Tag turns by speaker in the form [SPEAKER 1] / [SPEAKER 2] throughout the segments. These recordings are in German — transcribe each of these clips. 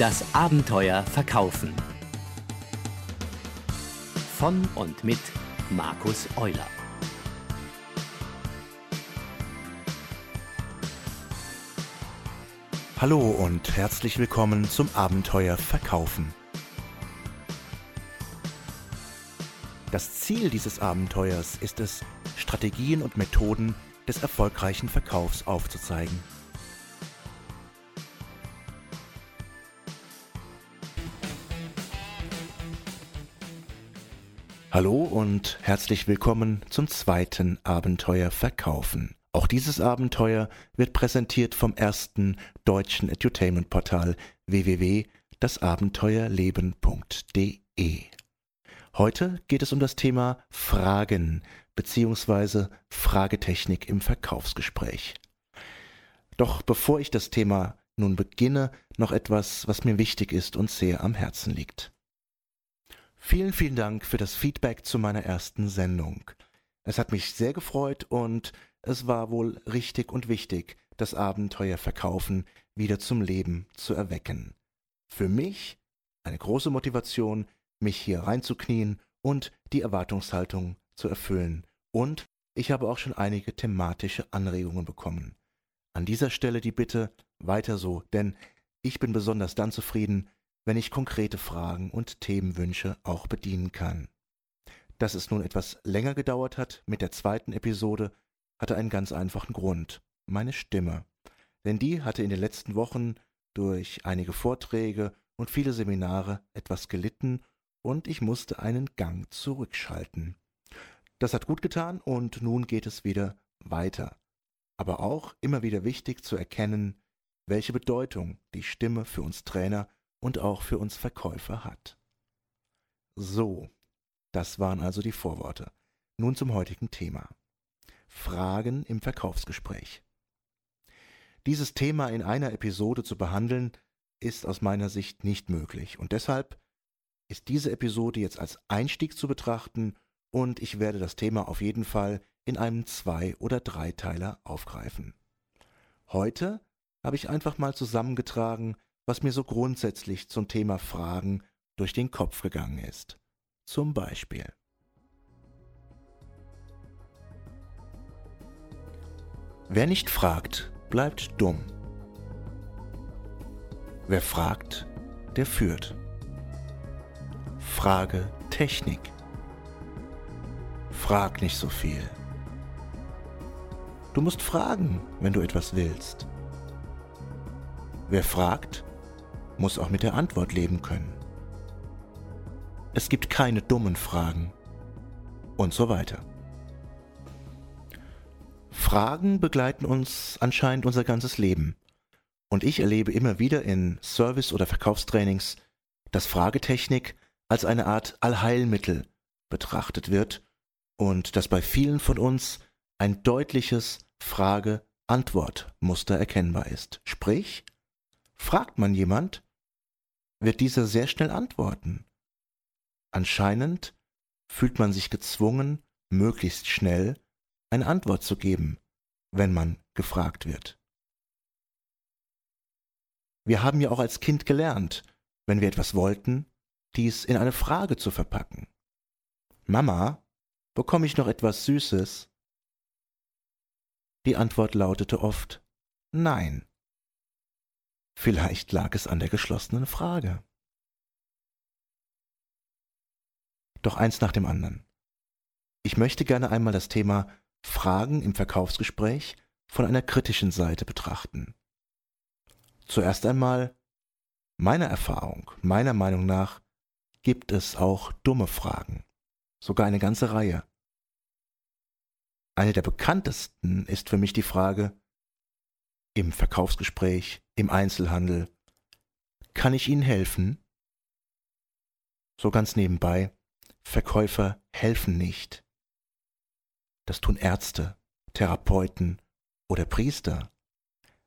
[SPEAKER 1] Das Abenteuer Verkaufen. Von und mit Markus Euler.
[SPEAKER 2] Hallo und herzlich willkommen zum Abenteuer Verkaufen. Das Ziel dieses Abenteuers ist es, Strategien und Methoden des erfolgreichen Verkaufs aufzuzeigen. Hallo und herzlich willkommen zum zweiten Abenteuer Verkaufen. Auch dieses Abenteuer wird präsentiert vom ersten deutschen Edutainment-Portal www.dasabenteuerleben.de. Heute geht es um das Thema Fragen bzw. Fragetechnik im Verkaufsgespräch. Doch bevor ich das Thema nun beginne, noch etwas, was mir wichtig ist und sehr am Herzen liegt. Vielen, vielen Dank für das Feedback zu meiner ersten Sendung. Es hat mich sehr gefreut und es war wohl richtig und wichtig, das Abenteuer Verkaufen wieder zum Leben zu erwecken. Für mich eine große Motivation, mich hier reinzuknien und die Erwartungshaltung zu erfüllen. Und ich habe auch schon einige thematische Anregungen bekommen. An dieser Stelle die Bitte weiter so, denn ich bin besonders dann zufrieden, wenn ich konkrete Fragen und Themenwünsche auch bedienen kann. Dass es nun etwas länger gedauert hat mit der zweiten Episode, hatte einen ganz einfachen Grund, meine Stimme. Denn die hatte in den letzten Wochen durch einige Vorträge und viele Seminare etwas gelitten und ich musste einen Gang zurückschalten. Das hat gut getan und nun geht es wieder weiter. Aber auch immer wieder wichtig zu erkennen, welche Bedeutung die Stimme für uns Trainer und auch für uns Verkäufer hat. So, das waren also die Vorworte. Nun zum heutigen Thema. Fragen im Verkaufsgespräch. Dieses Thema in einer Episode zu behandeln, ist aus meiner Sicht nicht möglich und deshalb ist diese Episode jetzt als Einstieg zu betrachten und ich werde das Thema auf jeden Fall in einem Zwei- oder Dreiteiler aufgreifen. Heute habe ich einfach mal zusammengetragen, was mir so grundsätzlich zum Thema Fragen durch den Kopf gegangen ist. Zum Beispiel. Wer nicht fragt, bleibt dumm. Wer fragt, der führt. Frage Technik. Frag nicht so viel. Du musst fragen, wenn du etwas willst. Wer fragt, muss auch mit der Antwort leben können. Es gibt keine dummen Fragen und so weiter. Fragen begleiten uns anscheinend unser ganzes Leben. Und ich erlebe immer wieder in Service- oder Verkaufstrainings, dass Fragetechnik als eine Art Allheilmittel betrachtet wird und dass bei vielen von uns ein deutliches Frage-Antwort-Muster erkennbar ist. Sprich, fragt man jemand, wird dieser sehr schnell antworten. Anscheinend fühlt man sich gezwungen, möglichst schnell eine Antwort zu geben, wenn man gefragt wird. Wir haben ja auch als Kind gelernt, wenn wir etwas wollten, dies in eine Frage zu verpacken. Mama, bekomme ich noch etwas Süßes? Die Antwort lautete oft Nein. Vielleicht lag es an der geschlossenen Frage. Doch eins nach dem anderen. Ich möchte gerne einmal das Thema Fragen im Verkaufsgespräch von einer kritischen Seite betrachten. Zuerst einmal, meiner Erfahrung, meiner Meinung nach, gibt es auch dumme Fragen, sogar eine ganze Reihe. Eine der bekanntesten ist für mich die Frage, im Verkaufsgespräch, im Einzelhandel. Kann ich Ihnen helfen? So ganz nebenbei, Verkäufer helfen nicht. Das tun Ärzte, Therapeuten oder Priester.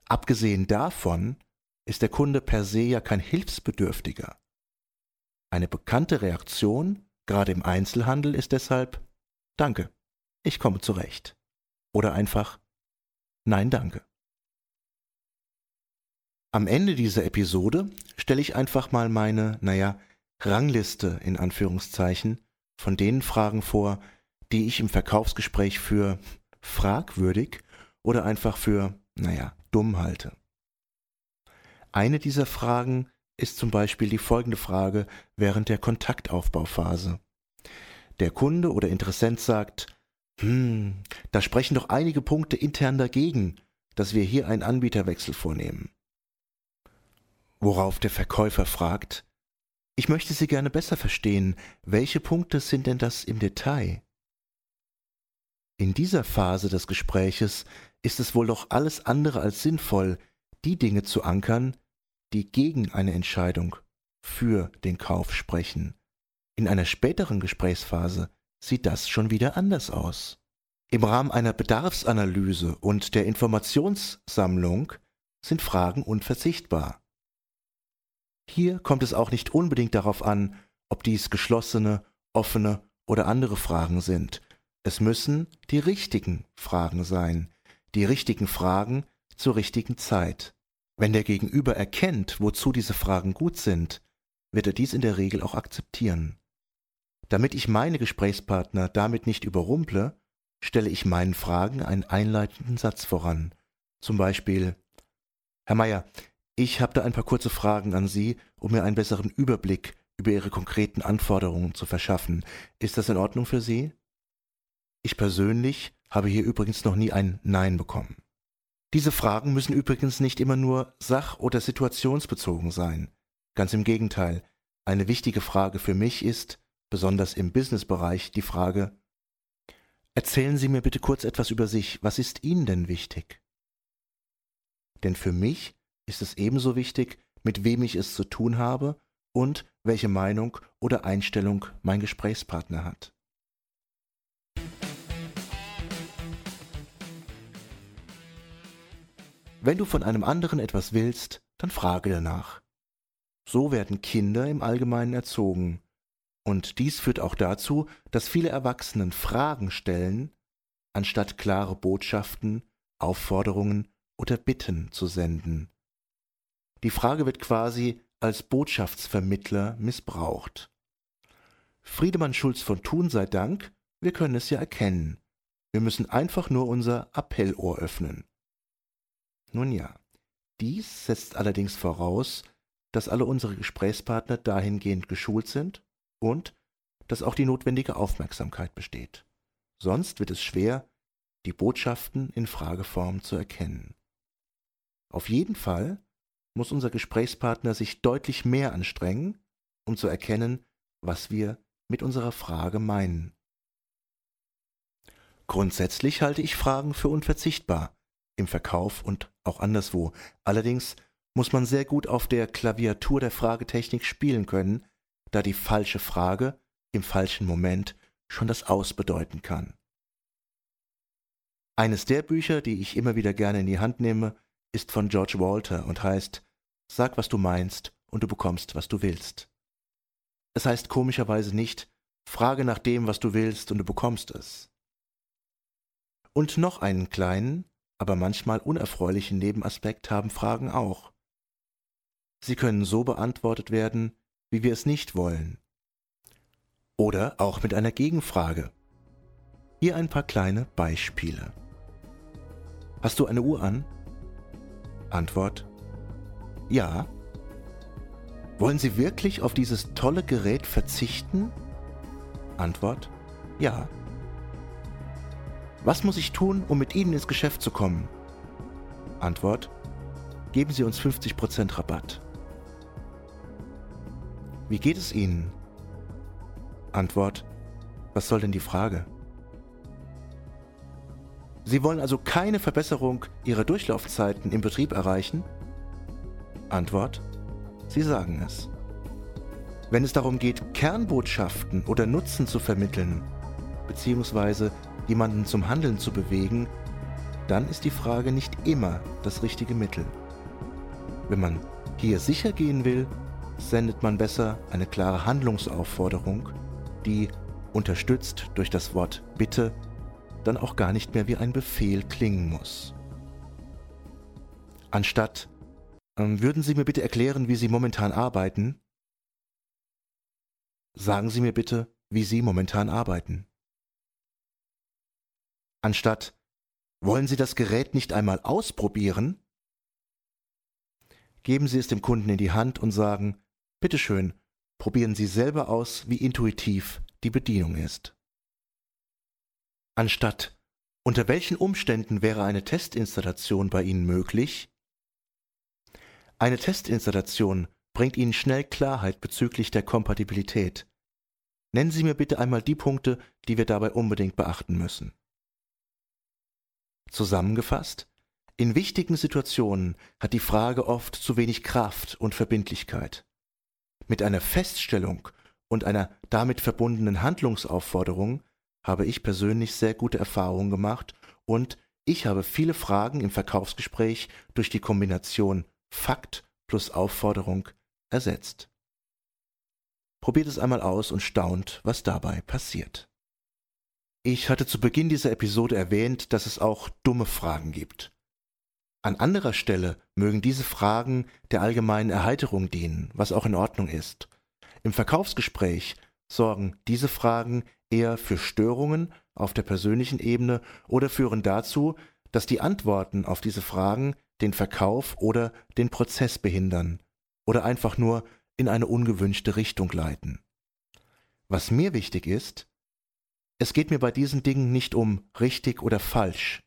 [SPEAKER 2] Abgesehen davon ist der Kunde per se ja kein Hilfsbedürftiger. Eine bekannte Reaktion, gerade im Einzelhandel, ist deshalb Danke, ich komme zurecht. Oder einfach Nein, danke. Am Ende dieser Episode stelle ich einfach mal meine, naja, Rangliste in Anführungszeichen von den Fragen vor, die ich im Verkaufsgespräch für fragwürdig oder einfach für, naja, dumm halte. Eine dieser Fragen ist zum Beispiel die folgende Frage während der Kontaktaufbauphase. Der Kunde oder Interessent sagt, hm, da sprechen doch einige Punkte intern dagegen, dass wir hier einen Anbieterwechsel vornehmen. Worauf der Verkäufer fragt, ich möchte Sie gerne besser verstehen, welche Punkte sind denn das im Detail? In dieser Phase des Gespräches ist es wohl doch alles andere als sinnvoll, die Dinge zu ankern, die gegen eine Entscheidung für den Kauf sprechen. In einer späteren Gesprächsphase sieht das schon wieder anders aus. Im Rahmen einer Bedarfsanalyse und der Informationssammlung sind Fragen unverzichtbar. Hier kommt es auch nicht unbedingt darauf an, ob dies geschlossene, offene oder andere Fragen sind. Es müssen die richtigen Fragen sein, die richtigen Fragen zur richtigen Zeit. Wenn der Gegenüber erkennt, wozu diese Fragen gut sind, wird er dies in der Regel auch akzeptieren. Damit ich meine Gesprächspartner damit nicht überrumple, stelle ich meinen Fragen einen einleitenden Satz voran. Zum Beispiel Herr Meier, ich habe da ein paar kurze Fragen an Sie, um mir einen besseren Überblick über Ihre konkreten Anforderungen zu verschaffen. Ist das in Ordnung für Sie? Ich persönlich habe hier übrigens noch nie ein Nein bekommen. Diese Fragen müssen übrigens nicht immer nur sach- oder situationsbezogen sein. Ganz im Gegenteil, eine wichtige Frage für mich ist, besonders im Businessbereich, die Frage, erzählen Sie mir bitte kurz etwas über sich, was ist Ihnen denn wichtig? Denn für mich ist es ebenso wichtig, mit wem ich es zu tun habe und welche Meinung oder Einstellung mein Gesprächspartner hat. Wenn du von einem anderen etwas willst, dann frage danach. So werden Kinder im Allgemeinen erzogen. Und dies führt auch dazu, dass viele Erwachsenen Fragen stellen, anstatt klare Botschaften, Aufforderungen oder Bitten zu senden. Die Frage wird quasi als Botschaftsvermittler missbraucht. Friedemann Schulz von Thun sei Dank, wir können es ja erkennen. Wir müssen einfach nur unser Appellohr öffnen. Nun ja, dies setzt allerdings voraus, dass alle unsere Gesprächspartner dahingehend geschult sind und dass auch die notwendige Aufmerksamkeit besteht. Sonst wird es schwer, die Botschaften in Frageform zu erkennen. Auf jeden Fall muss unser Gesprächspartner sich deutlich mehr anstrengen, um zu erkennen, was wir mit unserer Frage meinen. Grundsätzlich halte ich Fragen für unverzichtbar, im Verkauf und auch anderswo. Allerdings muss man sehr gut auf der Klaviatur der Fragetechnik spielen können, da die falsche Frage im falschen Moment schon das Aus bedeuten kann. Eines der Bücher, die ich immer wieder gerne in die Hand nehme, ist von George Walter und heißt Sag, was du meinst, und du bekommst, was du willst. Es heißt komischerweise nicht Frage nach dem, was du willst, und du bekommst es. Und noch einen kleinen, aber manchmal unerfreulichen Nebenaspekt haben Fragen auch. Sie können so beantwortet werden, wie wir es nicht wollen. Oder auch mit einer Gegenfrage. Hier ein paar kleine Beispiele. Hast du eine Uhr an? Antwort Ja. Wollen Sie wirklich auf dieses tolle Gerät verzichten? Antwort Ja. Was muss ich tun, um mit Ihnen ins Geschäft zu kommen? Antwort Geben Sie uns 50% Rabatt. Wie geht es Ihnen? Antwort Was soll denn die Frage? Sie wollen also keine Verbesserung Ihrer Durchlaufzeiten im Betrieb erreichen? Antwort Sie sagen es. Wenn es darum geht, Kernbotschaften oder Nutzen zu vermittellen, beziehungsweise jemanden zum Handeln zu bewegen, dann ist die Frage nicht immer das richtige Mittel. Wenn man hier sicher gehen will, sendet man besser eine klare Handlungsaufforderung, die, unterstützt durch das Wort Bitte, dann auch gar nicht mehr wie ein Befehl klingen muss. Anstatt würden Sie mir bitte erklären, wie Sie momentan arbeiten? Sagen Sie mir bitte, wie Sie momentan arbeiten. Anstatt wollen Sie das Gerät nicht einmal ausprobieren? Geben Sie es dem Kunden in die Hand und sagen, bitteschön, probieren Sie selber aus, wie intuitiv die Bedienung ist. Anstatt unter welchen Umständen wäre eine Testinstallation bei Ihnen möglich? Eine Testinstallation bringt Ihnen schnell Klarheit bezüglich der Kompatibilität. Nennen Sie mir bitte einmal die Punkte, die wir dabei unbedingt beachten müssen. Zusammengefasst, in wichtigen Situationen hat die Frage oft zu wenig Kraft und Verbindlichkeit. Mit einer Feststellung und einer damit verbundenen Handlungsaufforderung habe ich persönlich sehr gute Erfahrungen gemacht und ich habe viele Fragen im Verkaufsgespräch durch die Kombination Fakt plus Aufforderung ersetzt. Probiert es einmal aus und staunt, was dabei passiert. Ich hatte zu Beginn dieser Episode erwähnt, dass es auch dumme Fragen gibt. An anderer Stelle mögen diese Fragen der allgemeinen Erheiterung dienen, was auch in Ordnung ist. Im Verkaufsgespräch sorgen diese Fragen eher für Störungen auf der persönlichen Ebene oder führen dazu, dass die Antworten auf diese Fragen den Verkauf oder den Prozess behindern oder einfach nur in eine ungewünschte Richtung leiten. Was mir wichtig ist, es geht mir bei diesen Dingen nicht um richtig oder falsch.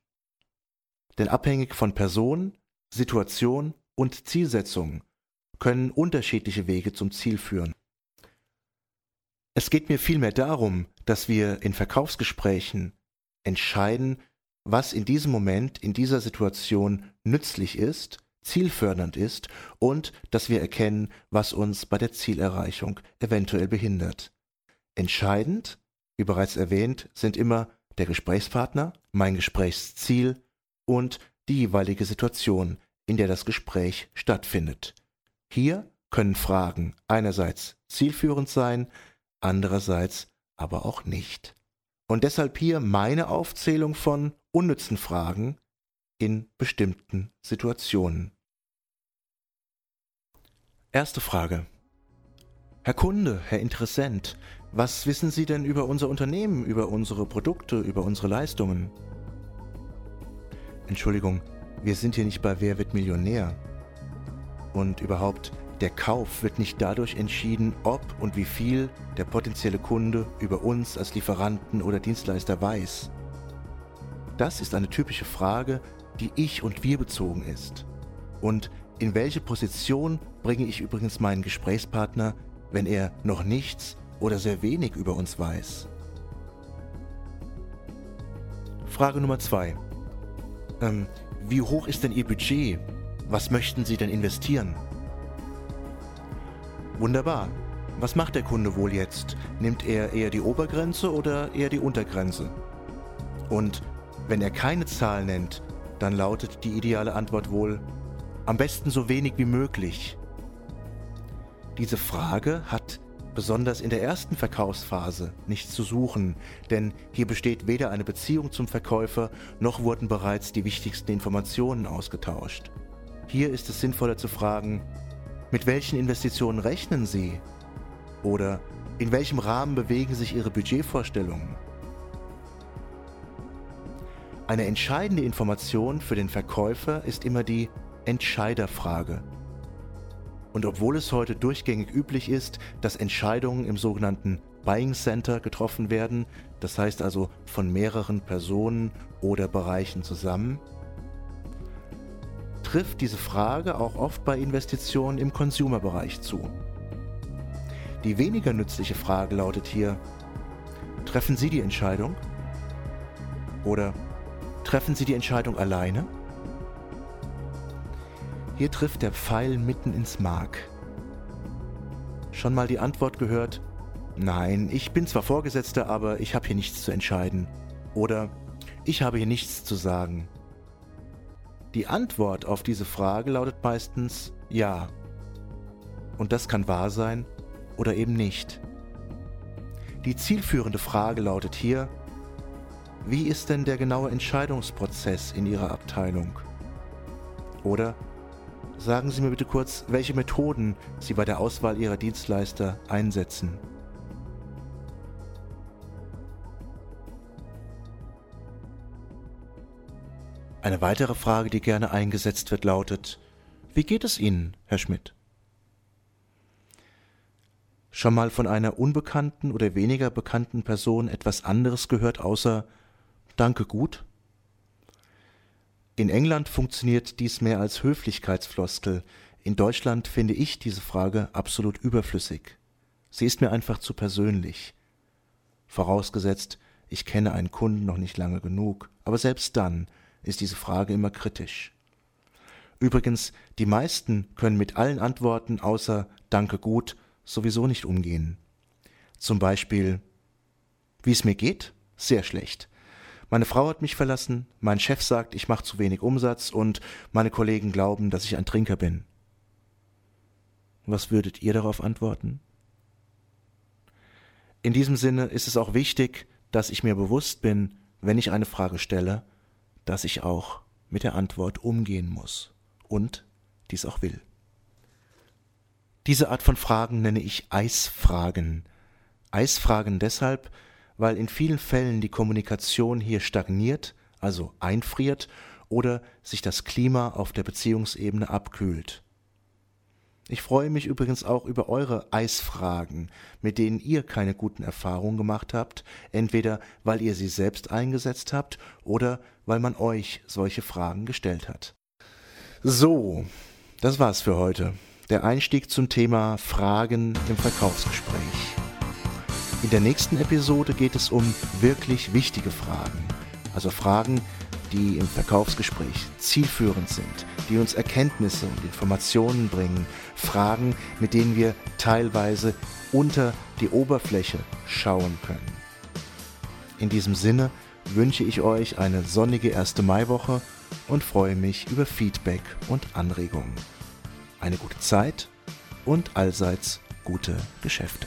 [SPEAKER 2] Denn abhängig von Person, Situation und Zielsetzung können unterschiedliche Wege zum Ziel führen. Es geht mir vielmehr darum, dass wir in Verkaufsgesprächen entscheiden, was in diesem Moment, in dieser Situation nützlich ist, zielfördernd ist und dass wir erkennen, was uns bei der Zielerreichung eventuell behindert. Entscheidend wie bereits erwähnt, sind immer der Gesprächspartner, mein Gesprächsziel und die jeweilige Situation, in der das Gespräch stattfindet. Hier können Fragen einerseits zielführend sein, andererseits aber auch nicht. Und deshalb hier meine Aufzählung von unnützen Fragen in bestimmten Situationen. Erste Frage. Herr Kunde, Herr Interessent, was wissen Sie denn über unser Unternehmen, über unsere Produkte, über unsere Leistungen? Entschuldigung, wir sind hier nicht bei Wer wird Millionär. Und überhaupt, der Kauf wird nicht dadurch entschieden, ob und wie viel der potenzielle Kunde über uns als Lieferanten oder Dienstleister weiß. Das ist eine typische Frage, die ich und wir bezogen ist. Und in welche Position bringe ich übrigens meinen Gesprächspartner, wenn er noch nichts oder sehr wenig über uns weiß? Frage Nummer zwei. Ähm, wie hoch ist denn Ihr Budget? Was möchten Sie denn investieren? Wunderbar. Was macht der Kunde wohl jetzt? Nimmt er eher die Obergrenze oder eher die Untergrenze? Und wenn er keine Zahl nennt, dann lautet die ideale Antwort wohl am besten so wenig wie möglich. Diese Frage hat besonders in der ersten Verkaufsphase nichts zu suchen, denn hier besteht weder eine Beziehung zum Verkäufer, noch wurden bereits die wichtigsten Informationen ausgetauscht. Hier ist es sinnvoller zu fragen, mit welchen Investitionen rechnen Sie? Oder in welchem Rahmen bewegen sich Ihre Budgetvorstellungen? Eine entscheidende Information für den Verkäufer ist immer die Entscheiderfrage. Und obwohl es heute durchgängig üblich ist, dass Entscheidungen im sogenannten Buying Center getroffen werden, das heißt also von mehreren Personen oder Bereichen zusammen, trifft diese Frage auch oft bei Investitionen im Consumer-Bereich zu. Die weniger nützliche Frage lautet hier, treffen Sie die Entscheidung? Oder treffen Sie die Entscheidung alleine? Hier trifft der Pfeil mitten ins Mark. Schon mal die Antwort gehört? Nein, ich bin zwar Vorgesetzter, aber ich habe hier nichts zu entscheiden. Oder ich habe hier nichts zu sagen. Die Antwort auf diese Frage lautet meistens ja. Und das kann wahr sein oder eben nicht. Die zielführende Frage lautet hier, wie ist denn der genaue Entscheidungsprozess in Ihrer Abteilung? Oder sagen Sie mir bitte kurz, welche Methoden Sie bei der Auswahl Ihrer Dienstleister einsetzen. Eine weitere Frage, die gerne eingesetzt wird, lautet, wie geht es Ihnen, Herr Schmidt? Schon mal von einer unbekannten oder weniger bekannten Person etwas anderes gehört außer Danke gut? In England funktioniert dies mehr als Höflichkeitsfloskel. In Deutschland finde ich diese Frage absolut überflüssig. Sie ist mir einfach zu persönlich. Vorausgesetzt, ich kenne einen Kunden noch nicht lange genug, aber selbst dann ist diese Frage immer kritisch. Übrigens, die meisten können mit allen Antworten außer Danke gut sowieso nicht umgehen. Zum Beispiel, wie es mir geht? Sehr schlecht. Meine Frau hat mich verlassen, mein Chef sagt, ich mache zu wenig Umsatz und meine Kollegen glauben, dass ich ein Trinker bin. Was würdet ihr darauf antworten? In diesem Sinne ist es auch wichtig, dass ich mir bewusst bin, wenn ich eine Frage stelle, dass ich auch mit der Antwort umgehen muss und dies auch will. Diese Art von Fragen nenne ich Eisfragen. Eisfragen deshalb, weil in vielen Fällen die Kommunikation hier stagniert, also einfriert, oder sich das Klima auf der Beziehungsebene abkühlt. Ich freue mich übrigens auch über eure Eisfragen, mit denen ihr keine guten Erfahrungen gemacht habt, entweder weil ihr sie selbst eingesetzt habt oder weil man euch solche Fragen gestellt hat. So, das war's für heute. Der Einstieg zum Thema Fragen im Verkaufsgespräch. In der nächsten Episode geht es um wirklich wichtige Fragen, also Fragen, die im Verkaufsgespräch zielführend sind, die uns Erkenntnisse und Informationen bringen, Fragen, mit denen wir teilweise unter die Oberfläche schauen können. In diesem Sinne wünsche ich euch eine sonnige erste Maiwoche und freue mich über Feedback und Anregungen. Eine gute Zeit und allseits gute Geschäfte.